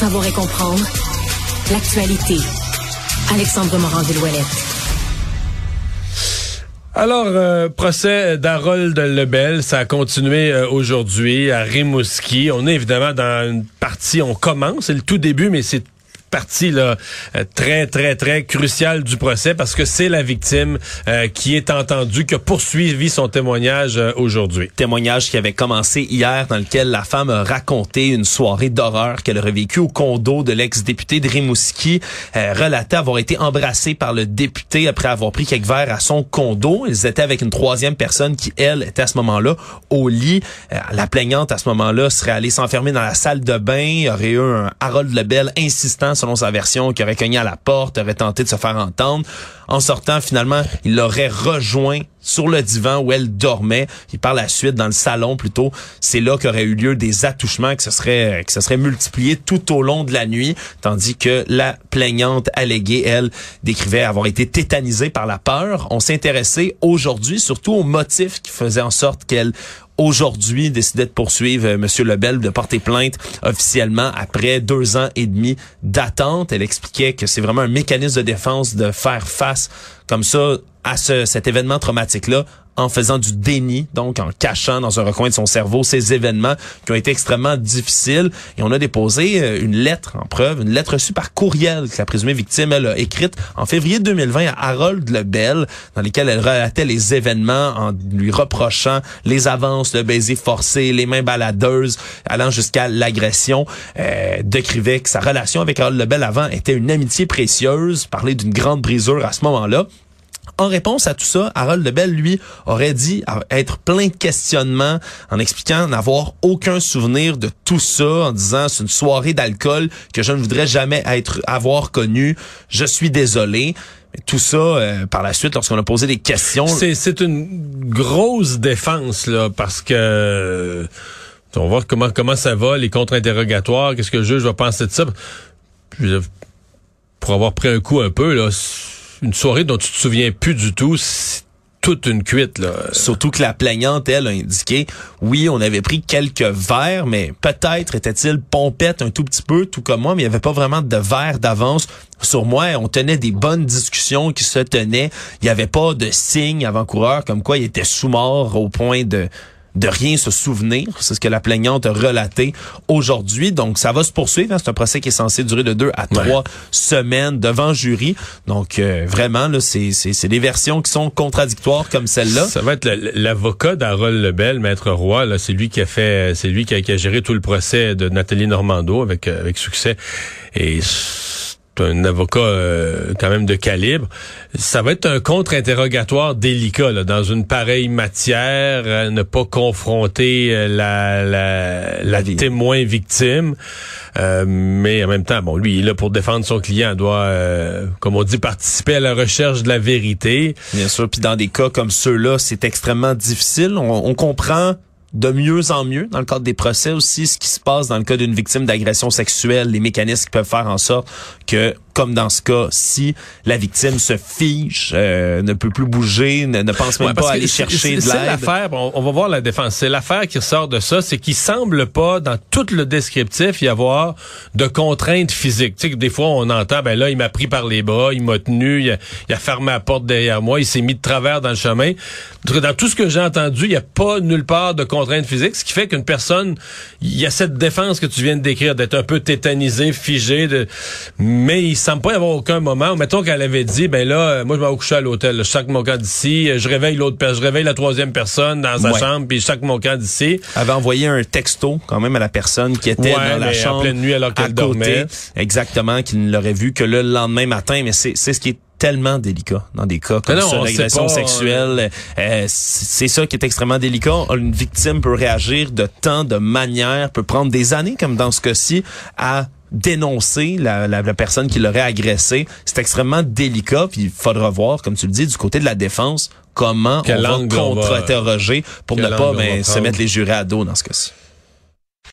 Savoir et comprendre l'actualité. Alexandre Morand-Villouellette. Alors, euh, procès d'Harold Lebel, ça a continué euh, aujourd'hui à Rimouski. On est évidemment dans une partie, on commence, c'est le tout début, mais c'est partie euh, très, très, très cruciale du procès parce que c'est la victime euh, qui est entendue, qui a poursuivi son témoignage euh, aujourd'hui. Témoignage qui avait commencé hier dans lequel la femme a raconté une soirée d'horreur qu'elle aurait vécue au condo de l'ex-député de Rimouski. Relatait avoir été embrassée par le député après avoir pris quelques verres à son condo. Ils étaient avec une troisième personne qui, elle, était à ce moment-là au lit. La plaignante, à ce moment-là, serait allée s'enfermer dans la salle de bain. Il y aurait eu un Harold Lebel insistant selon sa version, qui aurait cogné à la porte, aurait tenté de se faire entendre. En sortant, finalement, il l'aurait rejoint sur le divan où elle dormait. Et par la suite, dans le salon plutôt, c'est là qu'aurait eu lieu des attouchements qui se seraient, qui se seraient multipliés tout au long de la nuit, tandis que la plaignante alléguée, elle, décrivait avoir été tétanisée par la peur. On s'est intéressé aujourd'hui surtout aux motifs qui faisaient en sorte qu'elle aujourd'hui décidait de poursuivre euh, M. Lebel, de porter plainte officiellement après deux ans et demi d'attente. Elle expliquait que c'est vraiment un mécanisme de défense de faire face comme ça à ce, cet événement traumatique-là en faisant du déni, donc en cachant dans un recoin de son cerveau ces événements qui ont été extrêmement difficiles. Et on a déposé euh, une lettre en preuve, une lettre reçue par courriel que la présumée victime elle a écrite en février 2020 à Harold Lebel, dans lesquelles elle relatait les événements en lui reprochant les avances, le baiser forcé, les mains baladeuses, allant jusqu'à l'agression. Euh, décrivait que sa relation avec Harold Lebel avant était une amitié précieuse, parlait d'une grande brisure à ce moment-là. En réponse à tout ça, Harold Lebel, lui, aurait dit être plein de questionnements en expliquant n'avoir aucun souvenir de tout ça, en disant c'est une soirée d'alcool que je ne voudrais jamais être avoir connue. Je suis désolé. Tout ça, euh, par la suite, lorsqu'on a posé des questions... C'est une grosse défense, là, parce que... On va voir comment, comment ça va, les contre-interrogatoires, qu'est-ce que le juge va penser de ça. Pour avoir pris un coup un peu, là une soirée dont tu te souviens plus du tout, toute une cuite là. Surtout que la plaignante elle a indiqué oui, on avait pris quelques verres mais peut-être était-il pompette un tout petit peu tout comme moi mais il y avait pas vraiment de verre d'avance sur moi, on tenait des bonnes discussions qui se tenaient. Il n'y avait pas de signe avant-coureur comme quoi il était sous-mort au point de de rien se souvenir. C'est ce que la plaignante a relaté aujourd'hui. Donc, ça va se poursuivre. Hein. C'est un procès qui est censé durer de deux à trois semaines devant jury. Donc, euh, vraiment, là, c'est, c'est, des versions qui sont contradictoires comme celle-là. Ça va être l'avocat d'Harold Lebel, Maître Roy. Là, c'est lui qui a fait, c'est lui qui a, géré tout le procès de Nathalie Normando avec, euh, avec succès. Et un avocat euh, quand même de calibre. Ça va être un contre-interrogatoire délicat là, dans une pareille matière, euh, ne pas confronter euh, la, la, la témoin victime. mais en même temps, bon, lui, il est là pour défendre son client, doit, comme on dit, participer à la recherche de la vérité. Bien sûr, puis dans des cas comme ceux-là, c'est extrêmement difficile. On, on comprend de mieux en mieux dans le cadre des procès aussi ce qui se passe dans le cas d'une victime d'agression sexuelle, les mécanismes qui peuvent faire en sorte que comme dans ce cas, si la victime se fiche, euh, ne peut plus bouger, ne, pense même pas aller chercher de l'aide. C'est l'affaire, on, va voir la défense. C'est l'affaire qui ressort de ça, c'est qu'il semble pas, dans tout le descriptif, y avoir de contraintes physiques. Tu sais, que des fois, on entend, ben là, il m'a pris par les bras, il m'a tenu, il a, il a, fermé la porte derrière moi, il s'est mis de travers dans le chemin. Dans tout ce que j'ai entendu, il n'y a pas nulle part de contraintes physiques, ce qui fait qu'une personne, il y a cette défense que tu viens de décrire, d'être un peu tétanisé, figé, de, mais il semble pas y avoir aucun moment. Mettons qu'elle avait dit, ben là, euh, moi je vais coucher à l'hôtel, je sac mon camp d'ici, je réveille l'autre, je réveille la troisième personne dans sa chambre, puis je sac mon camp d'ici. Elle avait envoyé un texto quand même à la personne qui était dans la chambre en pleine nuit alors qu'elle dormait. Exactement, qu'il ne l'aurait vu que le lendemain matin. Mais c'est c'est ce qui est tellement délicat dans des cas comme ça, l'agression sexuelle. Euh, c'est ça qui est extrêmement délicat. Une victime peut réagir de tant de manières, peut prendre des années, comme dans ce cas-ci, à dénoncer la, la, personne qui l'aurait agressé. C'est extrêmement délicat, puis il faudra voir, comme tu le dis, du côté de la défense, comment on va contre-interroger pour ne pas ben, se mettre les jurés à dos dans ce cas-ci.